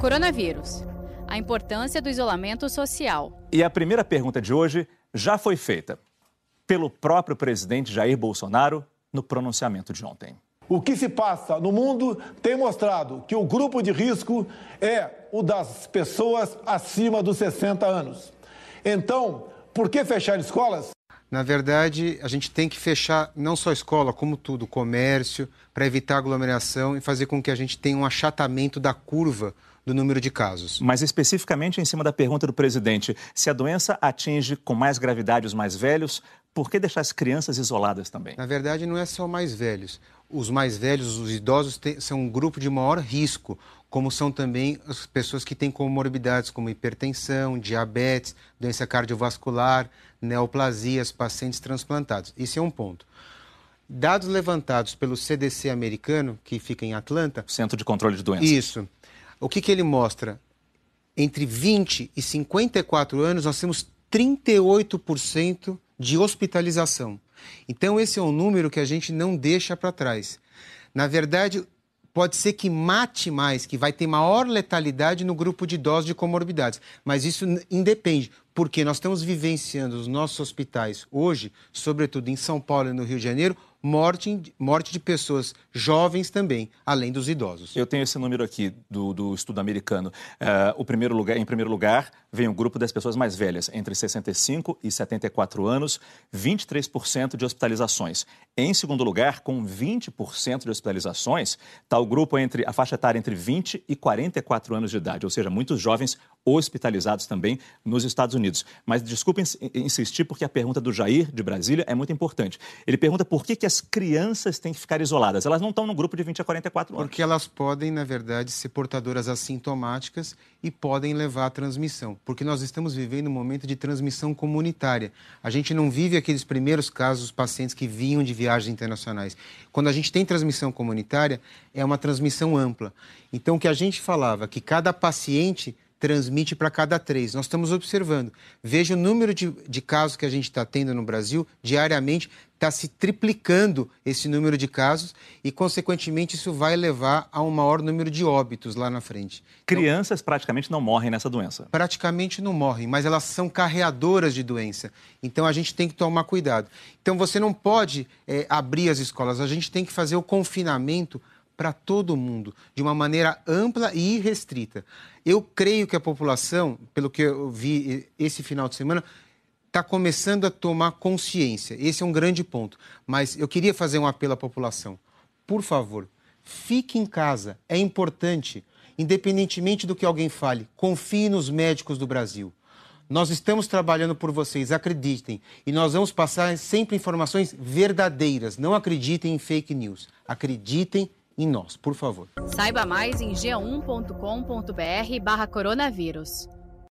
Coronavírus. A importância do isolamento social. E a primeira pergunta de hoje já foi feita pelo próprio presidente Jair Bolsonaro no pronunciamento de ontem. O que se passa no mundo tem mostrado que o grupo de risco é o das pessoas acima dos 60 anos. Então, por que fechar escolas? Na verdade, a gente tem que fechar não só a escola, como tudo, comércio, para evitar aglomeração e fazer com que a gente tenha um achatamento da curva do número de casos. Mas especificamente em cima da pergunta do presidente, se a doença atinge com mais gravidade os mais velhos, por que deixar as crianças isoladas também? Na verdade, não é só mais velhos. Os mais velhos, os idosos, são um grupo de maior risco, como são também as pessoas que têm comorbidades como hipertensão, diabetes, doença cardiovascular, neoplasias, pacientes transplantados. Esse é um ponto. Dados levantados pelo CDC americano, que fica em Atlanta. Centro de Controle de Doenças. Isso. O que, que ele mostra? Entre 20 e 54 anos, nós temos 38% de hospitalização. Então, esse é um número que a gente não deixa para trás. Na verdade, pode ser que mate mais, que vai ter maior letalidade no grupo de idosos de comorbidades. Mas isso independe, porque nós estamos vivenciando os nossos hospitais hoje, sobretudo em São Paulo e no Rio de Janeiro, morte, morte de pessoas jovens também, além dos idosos. Eu tenho esse número aqui do, do estudo americano. Uh, o primeiro lugar, em primeiro lugar, vem o grupo das pessoas mais velhas, entre 65 e 74 anos, 23% de hospitalizações. Em segundo lugar, com 20% de hospitalizações, está o grupo entre a faixa etária entre 20 e 44 anos de idade, ou seja, muitos jovens hospitalizados também nos Estados Unidos. Mas desculpe insistir, porque a pergunta do Jair, de Brasília, é muito importante. Ele pergunta por que, que crianças têm que ficar isoladas. Elas não estão no grupo de 20 a 44 anos. Porque elas podem, na verdade, ser portadoras assintomáticas e podem levar à transmissão. Porque nós estamos vivendo um momento de transmissão comunitária. A gente não vive aqueles primeiros casos pacientes que vinham de viagens internacionais. Quando a gente tem transmissão comunitária, é uma transmissão ampla. Então, o que a gente falava, que cada paciente transmite para cada três. Nós estamos observando. Veja o número de, de casos que a gente está tendo no Brasil diariamente, está se triplicando esse número de casos e, consequentemente, isso vai levar a um maior número de óbitos lá na frente. Então, Crianças então, praticamente não morrem nessa doença. Praticamente não morrem, mas elas são carreadoras de doença. Então a gente tem que tomar cuidado. Então você não pode é, abrir as escolas, a gente tem que fazer o confinamento para todo mundo, de uma maneira ampla e irrestrita. Eu creio que a população, pelo que eu vi esse final de semana, está começando a tomar consciência. Esse é um grande ponto. Mas eu queria fazer um apelo à população. Por favor, fique em casa. É importante. Independentemente do que alguém fale, confie nos médicos do Brasil. Nós estamos trabalhando por vocês, acreditem. E nós vamos passar sempre informações verdadeiras. Não acreditem em fake news. Acreditem em nós, por favor. Saiba mais em g1.com.br barra coronavírus.